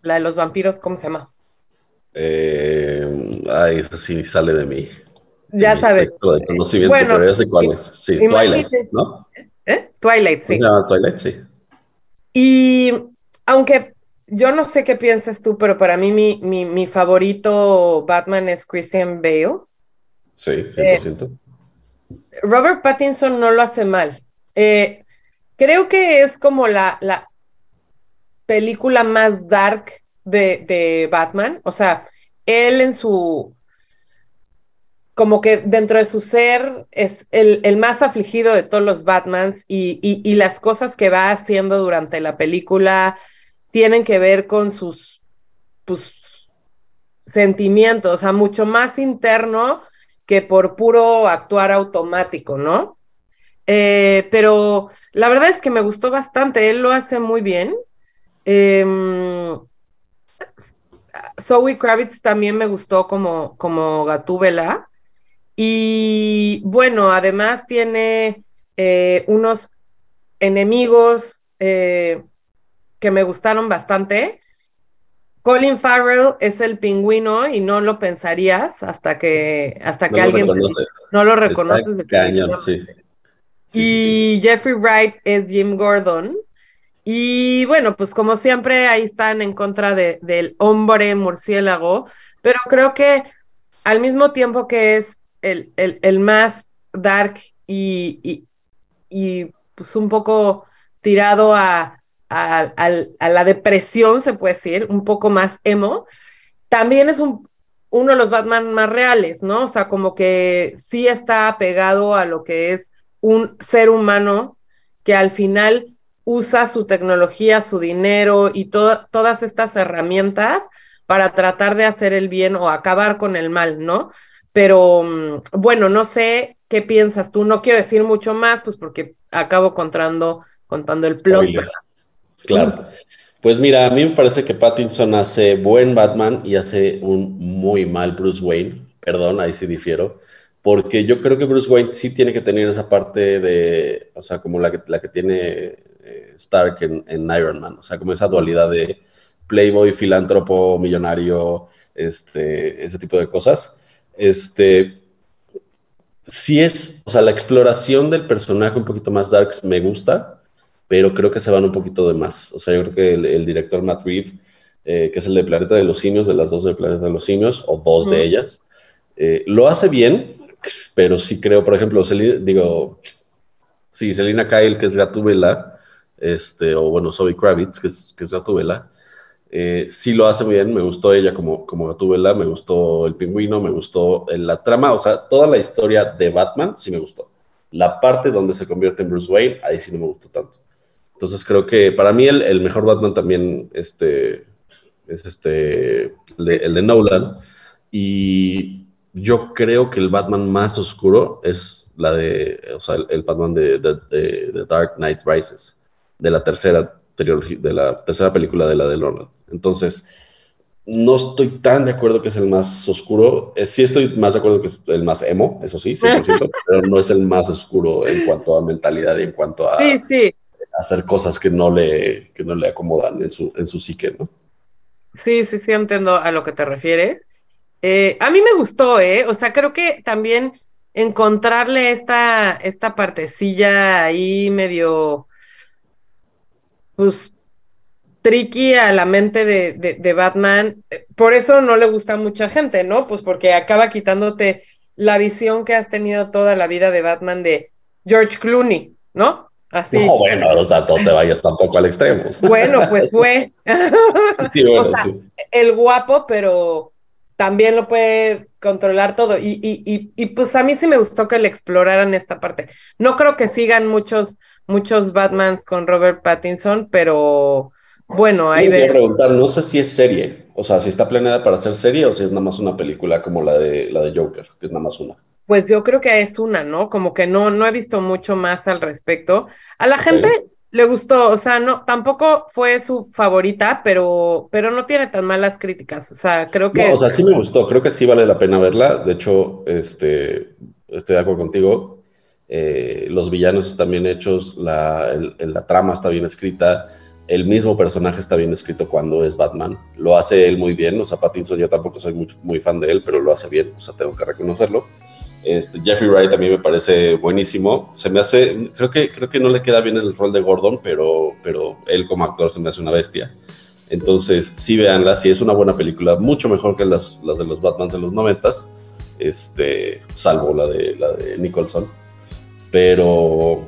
Speaker 2: la de los vampiros, ¿cómo se llama?
Speaker 3: Eh, ay, esa sí sale de mí
Speaker 2: ya sabes.
Speaker 3: De conocimiento, pero ya sé cuál es. Sí, Twilight, ¿no?
Speaker 2: ¿Eh? Twilight, sí.
Speaker 3: Twilight, sí.
Speaker 2: Y aunque yo no sé qué piensas tú, pero para mí mi, mi, mi favorito Batman es Christian Bale.
Speaker 3: Sí, 100%. Eh,
Speaker 2: Robert Pattinson no lo hace mal. Eh, creo que es como la, la película más dark de, Batman. O sea, él en su como que dentro de su ser es el, más afligido de todos los Batmans y, las cosas que va haciendo durante la película tienen que ver con sus pues, sentimientos, o sea, mucho más interno que por puro actuar automático, ¿no? Eh, pero la verdad es que me gustó bastante, él lo hace muy bien. Eh, Zoe Kravitz también me gustó como, como Gatúbela. Y bueno, además tiene eh, unos enemigos eh, que me gustaron bastante. Colin Farrell es el pingüino y no lo pensarías hasta que hasta que alguien no lo reconoces. y Jeffrey Wright es Jim Gordon. Y bueno, pues como siempre ahí están en contra de, del hombre murciélago, pero creo que al mismo tiempo que es el, más dark y, y, pues un poco tirado a, a, la depresión, se puede decir, un poco más emo, también es un, uno de los Batman más reales, ¿no? O sea, como que sí está pegado a lo que es un ser humano que al final usa su tecnología, su dinero y todas estas herramientas para tratar de hacer el bien o acabar con el mal, ¿no? Pero mm, bueno, no sé qué piensas tú. No quiero decir mucho más, pues porque acabo contando, contando el plot.
Speaker 3: Claro. Pues mira, a mí me parece que Pattinson hace buen Batman y hace un muy mal Bruce Wayne. Perdón, ahí sí difiero. Porque yo creo que Bruce Wayne sí tiene que tener esa parte de, o sea, como la que, la que tiene eh, Stark en, en Iron Man. O sea, como esa dualidad de playboy, filántropo, millonario, este, ese tipo de cosas. Este, sí es, o sea, la exploración del personaje un poquito más darks me gusta, pero creo que se van un poquito de más. O sea, yo creo que el, director Matt Reeves, eh, que es el de Planeta de los Simios, de las dos de Planeta de los Simios, o dos de ellas, eh, lo hace bien, pero sí creo, por ejemplo, digo, sí, Selina Kyle, que es Gatubela, este, o bueno, Zoe Kravitz, que es, que es eh, sí lo hace bien, me gustó ella como, como me gustó el pingüino, me gustó la trama, o sea, toda la historia de Batman sí me gustó. La parte donde se convierte en Bruce Wayne, ahí sí no me gustó tanto. Entonces creo que para mí el, mejor Batman también este, es este, el de, Nolan. Y yo creo que el Batman más oscuro es la de, o sea, el, Batman de, de, Dark Knight Rises, de la tercera de la tercera película de la de Nolan. Entonces, no estoy tan de acuerdo que es el más oscuro. Eh, sí estoy más de acuerdo que es el más emo, eso sí, 100%, pero no es el más oscuro en cuanto a mentalidad y en cuanto a hacer cosas que no le, que no le acomodan en su, en su psique, ¿no?
Speaker 2: Sí, sí, sí, entiendo a lo que te refieres. Eh, a mí me gustó, ¿eh? O sea, creo que también encontrarle esta, esta partecilla ahí medio, pues, tricky a la mente de, de, Batman. Por eso no le gusta a mucha gente, ¿no? Pues porque acaba quitándote la visión que has tenido toda la vida de Batman de George Clooney, ¿no? Así.
Speaker 3: No, bueno, o sea, no te vayas tampoco al extremo.
Speaker 2: Bueno, pues fue. o sea, el guapo, pero también lo puede controlar todo. Y, y, y, y, pues a mí sí me gustó que le exploraran esta parte. No creo que sigan muchos, muchos Batmans con Robert Pattinson, pero bueno, ahí
Speaker 3: Voy a preguntar, no sé si es serie, o sea, si está planeada para ser serie o si es nada más una película como la de la de Joker, que es nada más una.
Speaker 2: Pues yo creo que es una, ¿no? Como que no, no he visto mucho más al respecto. A la gente le gustó, o sea, no, tampoco fue su favorita, pero, pero no tiene tan malas críticas. O sea, creo que.
Speaker 3: o sea, sí me gustó, creo que sí vale la pena verla. De hecho, este, estoy de acuerdo contigo. Eh, los villanos están bien hechos, la, la trama está bien escrita el mismo personaje está bien escrito cuando es Batman. Lo hace él muy bien. O sea, Pattinson yo tampoco soy muy, muy fan de él, pero lo hace bien. O sea, tengo que reconocerlo. Este, Jeffrey Wright a mí me parece buenísimo. Se me hace, creo que, creo que no le queda bien el rol de Gordon, pero, pero él como actor se me hace una bestia. Entonces, sí véanla, sí es una buena película, mucho mejor que las, las de los Batmans de los noventas, este, salvo la de, la de Nicholson. Pero,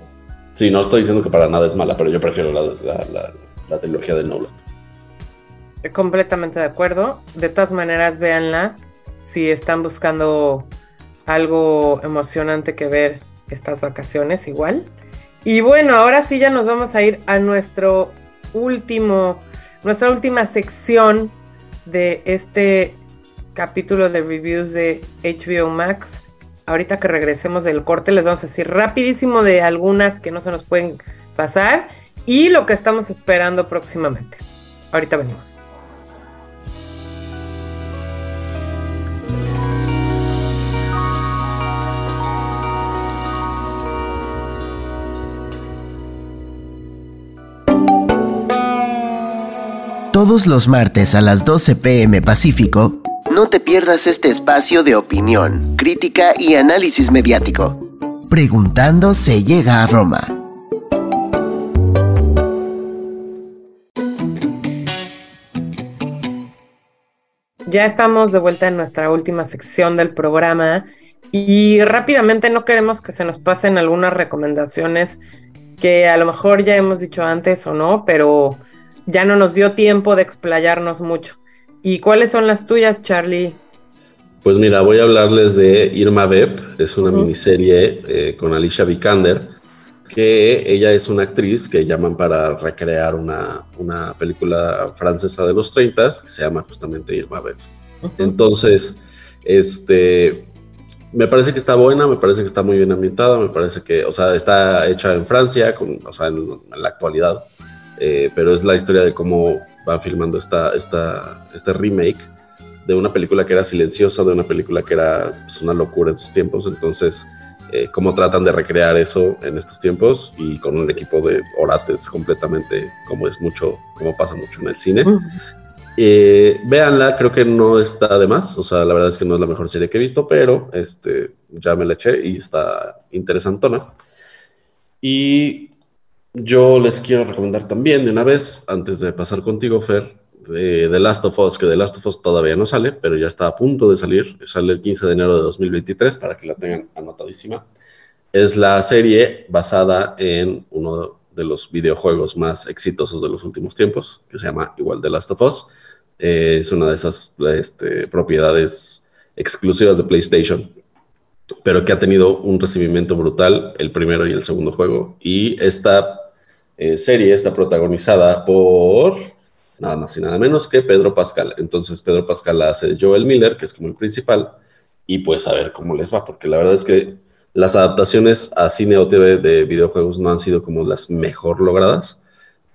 Speaker 3: sí, no estoy diciendo que para nada es mala, pero yo prefiero la, la, la trilogía de Nolan.
Speaker 2: Completamente de acuerdo. De todas maneras, véanla si están buscando algo emocionante que ver estas vacaciones igual. Y bueno, ahora sí ya nos vamos a ir a nuestro último, nuestra última sección de este capítulo de reviews de HBO Max. Ahorita que regresemos del corte les vamos a decir rapidísimo de algunas que no se nos pueden pasar y lo que estamos esperando próximamente. Ahorita venimos.
Speaker 1: Todos los martes a las 12 pm Pacífico, no te pierdas este espacio de opinión, crítica y análisis mediático. Preguntando se llega a Roma
Speaker 2: Ya estamos de vuelta en nuestra última sección del programa y rápidamente no queremos que se nos pasen algunas recomendaciones que a lo mejor ya hemos dicho antes o no, pero ya no nos dio tiempo de explayarnos mucho. ¿Y cuáles son las tuyas, Charlie?
Speaker 3: Pues mira, voy a hablarles de Irma Beb, es una miniserie eh, con Alicia Vikander que ella es una actriz que llaman para recrear una, una película francesa de los 30 que se llama justamente Irma Beb. Entonces, este, me parece que está buena, me parece que está muy bien ambientada, me parece que, o sea, está hecha en Francia, con, o sea, en, la actualidad, eh, pero es la historia de cómo va filmando esta, esta, este remake de una película que era silenciosa, de una película que era pues, una locura en sus tiempos, entonces eh, cómo tratan de recrear eso en estos tiempos y con un equipo de orates completamente, como es mucho, como pasa mucho en el cine. Eh, véanla, creo que no está de más, o sea, la verdad es que no es la mejor serie que he visto, pero este, ya me la eché y está interesantona. Y yo les quiero recomendar también de una vez, antes de pasar contigo, Fer, de The Last of Us, que The Last of Us todavía no sale, pero ya está a punto de salir. Sale el 15 de enero de 2023 para que la tengan anotadísima. Es la serie basada en uno de los videojuegos más exitosos de los últimos tiempos, que se llama igual The Last of Us. Eh, es una de esas este, propiedades exclusivas de PlayStation, pero que ha tenido un recibimiento brutal el primero y el segundo juego. Y esta eh, serie está protagonizada por nada más y nada menos que Pedro Pascal. Entonces Pedro Pascal hace de Joel Miller, que es como el principal, y pues a ver cómo les va, porque la verdad es que las adaptaciones a cine o TV de videojuegos no han sido como las mejor logradas,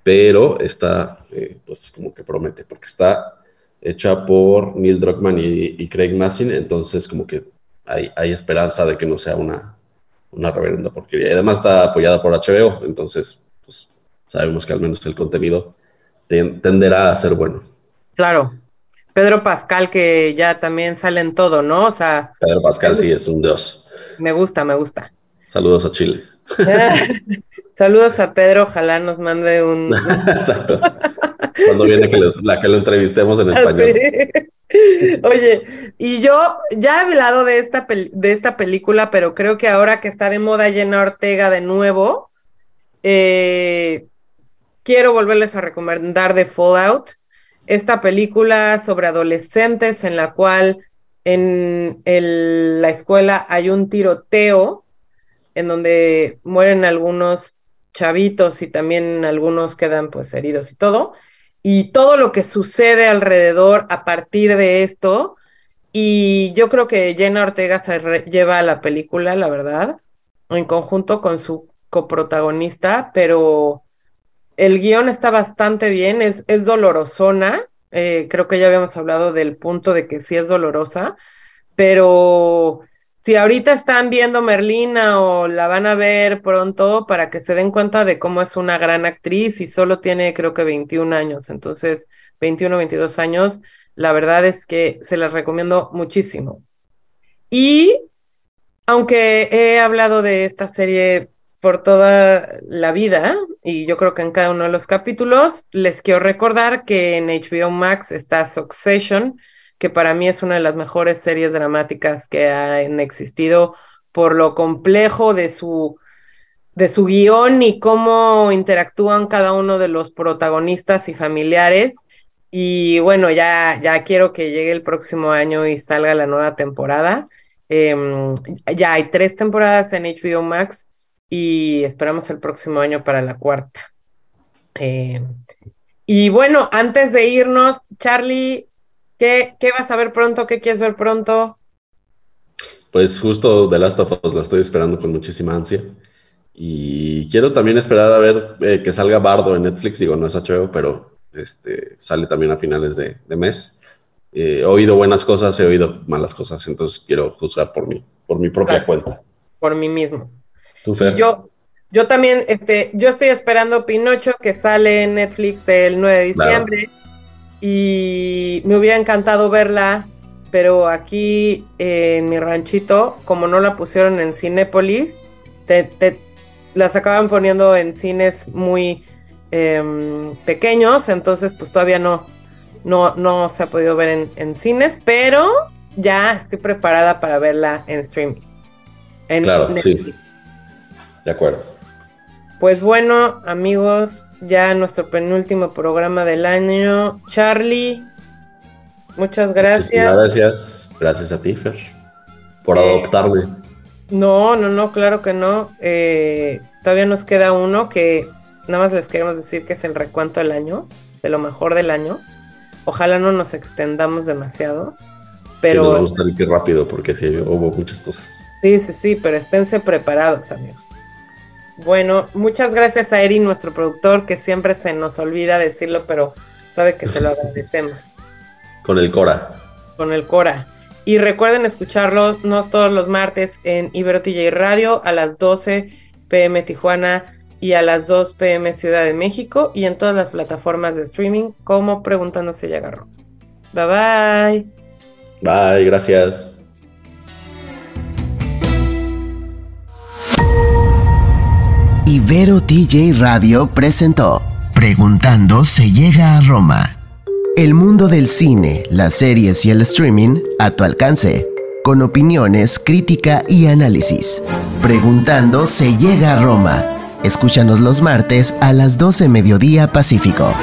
Speaker 3: pero está, eh, pues como que promete, porque está hecha por Neil Druckmann y, Craig Massin, entonces como que hay, hay, esperanza de que no sea una, una reverenda porquería. Y además está apoyada por HBO, entonces pues sabemos que al menos el contenido tenderá a ser bueno.
Speaker 2: Claro. Pedro Pascal, que ya también sale en todo, ¿no? O sea.
Speaker 3: Pedro Pascal sí es un dios.
Speaker 2: Me gusta, me gusta.
Speaker 3: Saludos a Chile.
Speaker 2: Saludos a Pedro, ojalá nos mande un.
Speaker 3: Exacto. Cuando viene que la que lo entrevistemos en español.
Speaker 2: Oye, y yo ya he hablado de esta, de esta película, pero creo que ahora que está de moda Jenna Ortega de nuevo, eh, quiero volverles a recomendar The Fallout, esta película sobre adolescentes en la cual en la escuela hay un tiroteo en donde mueren algunos chavitos y también algunos quedan pues heridos y todo. Y todo lo que sucede alrededor a partir de esto. Y yo creo que Jenna Ortega se lleva a la película, la verdad, en conjunto con su coprotagonista, pero el guion está bastante bien, es, es dolorosona. Eh, creo que ya habíamos hablado del punto de que sí es dolorosa, pero si ahorita están viendo Merlina o la van a ver pronto para que se den cuenta de cómo es una gran actriz y solo tiene creo que 21 años, entonces 21, 22 años, la verdad es que se las recomiendo muchísimo. Y aunque he hablado de esta serie por toda la vida y yo creo que en cada uno de los capítulos. Les quiero recordar que en HBO Max está Succession, que para mí es una de las mejores series dramáticas que han existido por lo complejo de su, de su guion y cómo interactúan cada uno de los protagonistas y familiares. Y bueno, ya, ya quiero que llegue el próximo año y salga la nueva temporada. Em, ya hay tres temporadas en HBO Max y esperamos el próximo año para la cuarta. Eh, y bueno, antes de irnos, Charlie, ¿qué, ¿qué, vas a ver pronto? ¿Qué quieres ver pronto?
Speaker 3: Pues justo The Last of Us la estoy esperando con muchísima ansia. Y quiero también esperar a ver eh, que salga Bardo en Netflix. Digo, no es HBO, pero este, sale también a finales de, mes. Eh, he oído buenas cosas, he oído malas cosas, entonces quiero juzgar por mí, por mi propia cuenta.
Speaker 2: Por mí mismo yo, yo también, este, yo estoy esperando Pinocho que sale en Netflix el 9 de diciembre y me hubiera encantado verla, pero aquí en mi ranchito, como no la pusieron en Cinépolis, te, las acaban poniendo en cines muy em, pequeños, entonces pues todavía no, no, no se ha podido ver en, en, cines, pero ya estoy preparada para verla en streaming.
Speaker 3: En claro, Netflix. sí. De acuerdo.
Speaker 2: Pues bueno, amigos, ya nuestro penúltimo programa del año. Charlie, muchas gracias.
Speaker 3: gracias. Gracias a ti, Fer, por eh, adoptarme.
Speaker 2: No, no, no, claro que no. Eh, todavía nos queda uno que nada más les queremos decir que es el recuento del año, de lo mejor del año. Ojalá no nos extendamos demasiado. Pero...
Speaker 3: Sí, nos vamos a tener que ir rápido porque sí, hubo muchas cosas.
Speaker 2: Sí, sí, sí, pero esténse preparados, amigos. Bueno, muchas gracias a Eri, nuestro productor, que siempre se nos olvida decirlo, pero sabe que se lo agradecemos.
Speaker 3: Con el Cora.
Speaker 2: Con el Cora. Y recuerden escucharlos todos los martes en Ibero TJ Radio a las 12 pm Tijuana y a las 2 pm Ciudad de México y en todas las plataformas de streaming como Preguntándose y Agarró. Bye bye.
Speaker 3: Bye, gracias.
Speaker 1: Ibero TJ Radio presentó Preguntando se llega a Roma. El mundo del cine, las series y el streaming a tu alcance, con opiniones, crítica y análisis. Preguntando se llega a Roma. Escúchanos los martes a las 12 mediodía Pacífico.